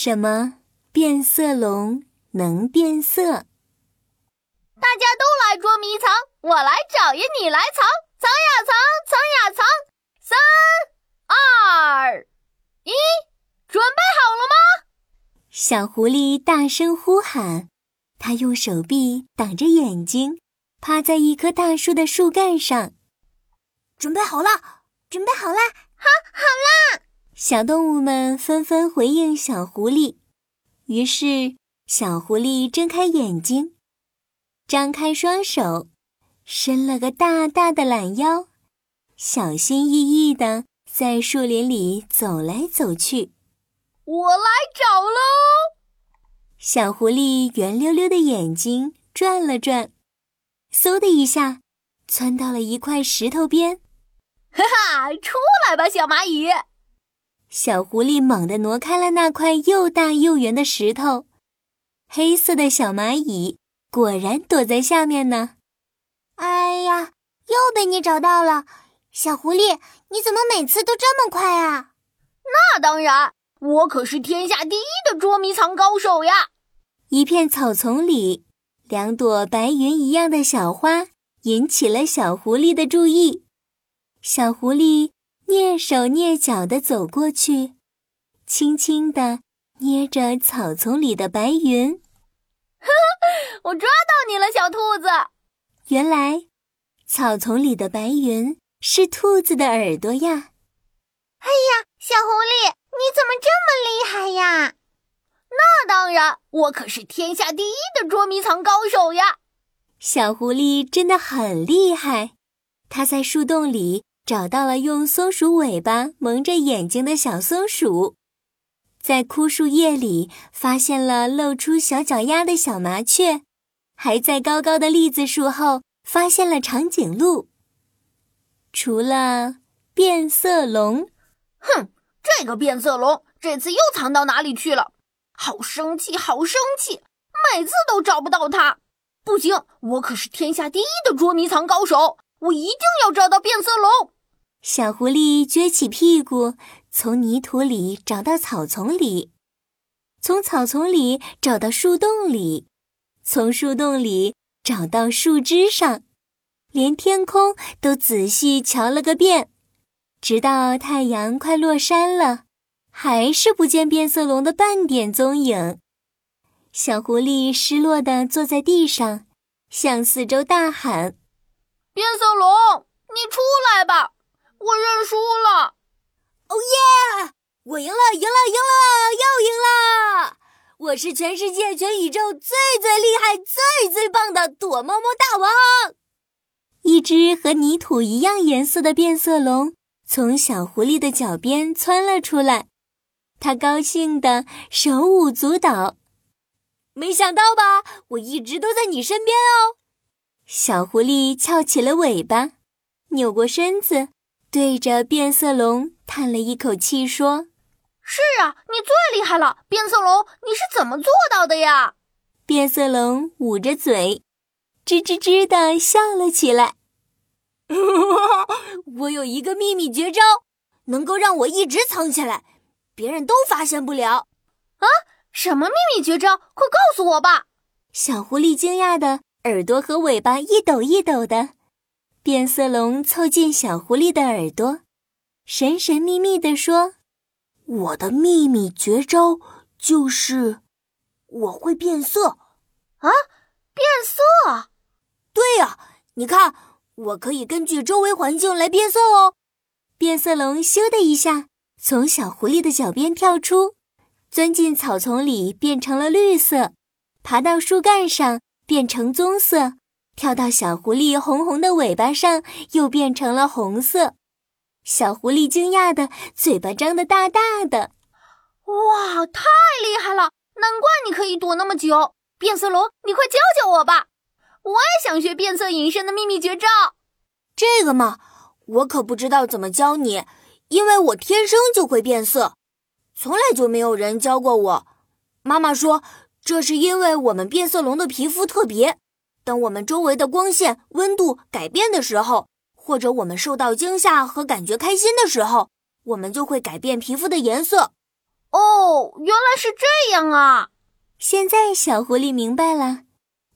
什么变色龙能变色？大家都来捉迷藏，我来找呀，你来藏，藏呀藏，藏呀藏。三、二、一，准备好了吗？小狐狸大声呼喊，它用手臂挡着眼睛，趴在一棵大树的树干上。准备好了，准备好了，好，好啦！小动物们纷纷回应小狐狸。于是，小狐狸睁开眼睛，张开双手，伸了个大大的懒腰，小心翼翼地在树林里走来走去。我来找喽！小狐狸圆溜溜的眼睛转了转，嗖的一下，窜到了一块石头边。哈哈，出来吧，小蚂蚁！小狐狸猛地挪开了那块又大又圆的石头，黑色的小蚂蚁果然躲在下面呢。哎呀，又被你找到了，小狐狸！你怎么每次都这么快啊？那当然，我可是天下第一的捉迷藏高手呀！一片草丛里，两朵白云一样的小花引起了小狐狸的注意。小狐狸。蹑手蹑脚地走过去，轻轻地捏着草丛里的白云。呵呵，我抓到你了，小兔子！原来，草丛里的白云是兔子的耳朵呀！哎呀，小狐狸，你怎么这么厉害呀？那当然，我可是天下第一的捉迷藏高手呀！小狐狸真的很厉害，它在树洞里。找到了用松鼠尾巴蒙着眼睛的小松鼠，在枯树叶里发现了露出小脚丫的小麻雀，还在高高的栗子树后发现了长颈鹿。除了变色龙，哼，这个变色龙这次又藏到哪里去了？好生气，好生气！每次都找不到它，不行，我可是天下第一的捉迷藏高手，我一定要找到变色龙。小狐狸撅起屁股，从泥土里找到草丛里，从草丛里找到树洞里，从树洞里找到树枝上，连天空都仔细瞧了个遍，直到太阳快落山了，还是不见变色龙的半点踪影。小狐狸失落地坐在地上，向四周大喊：“变色龙，你出来吧！”我认输了，哦耶！我赢了，赢了，赢了，又赢了！我是全世界、全宇宙最最厉害、最最棒的躲猫猫大王！一只和泥土一样颜色的变色龙从小狐狸的脚边窜了出来，它高兴的手舞足蹈。没想到吧？我一直都在你身边哦！小狐狸翘起了尾巴，扭过身子。对着变色龙叹了一口气，说：“是啊，你最厉害了，变色龙，你是怎么做到的呀？”变色龙捂着嘴，吱吱吱的笑了起来。我有一个秘密绝招，能够让我一直藏起来，别人都发现不了。啊，什么秘密绝招？快告诉我吧！小狐狸惊讶的耳朵和尾巴一抖一抖的。变色龙凑近小狐狸的耳朵，神神秘秘地说：“我的秘密绝招就是我会变色啊！变色？对呀，你看，我可以根据周围环境来变色哦。”变色龙咻的一下从小狐狸的脚边跳出，钻进草丛里变成了绿色，爬到树干上变成棕色。跳到小狐狸红红的尾巴上，又变成了红色。小狐狸惊讶的嘴巴张得大大的，哇，太厉害了！难怪你可以躲那么久。变色龙，你快教教我吧，我也想学变色隐身的秘密绝招。这个嘛，我可不知道怎么教你，因为我天生就会变色，从来就没有人教过我。妈妈说，这是因为我们变色龙的皮肤特别。当我们周围的光线、温度改变的时候，或者我们受到惊吓和感觉开心的时候，我们就会改变皮肤的颜色。哦，原来是这样啊！现在小狐狸明白了，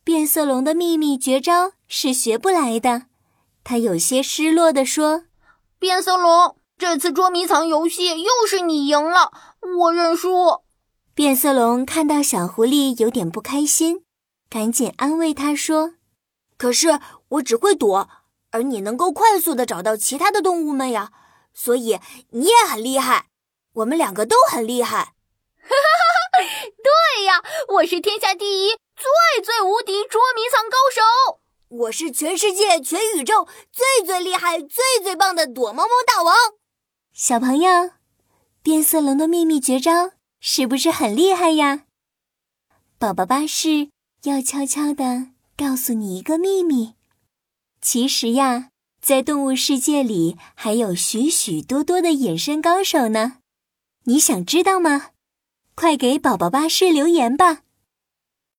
变色龙的秘密绝招是学不来的。他有些失落地说：“变色龙，这次捉迷藏游戏又是你赢了，我认输。”变色龙看到小狐狸有点不开心，赶紧安慰他说：“可是我只会躲，而你能够快速的找到其他的动物们呀，所以你也很厉害。我们两个都很厉害。”哈哈哈！对呀，我是天下第一、最最无敌捉迷藏高手。我是全世界、全宇宙最最厉害、最最棒的躲猫猫大王。小朋友，变色龙的秘密绝招。是不是很厉害呀？宝宝巴士要悄悄的告诉你一个秘密。其实呀，在动物世界里还有许许多多的隐身高手呢。你想知道吗？快给宝宝巴士留言吧。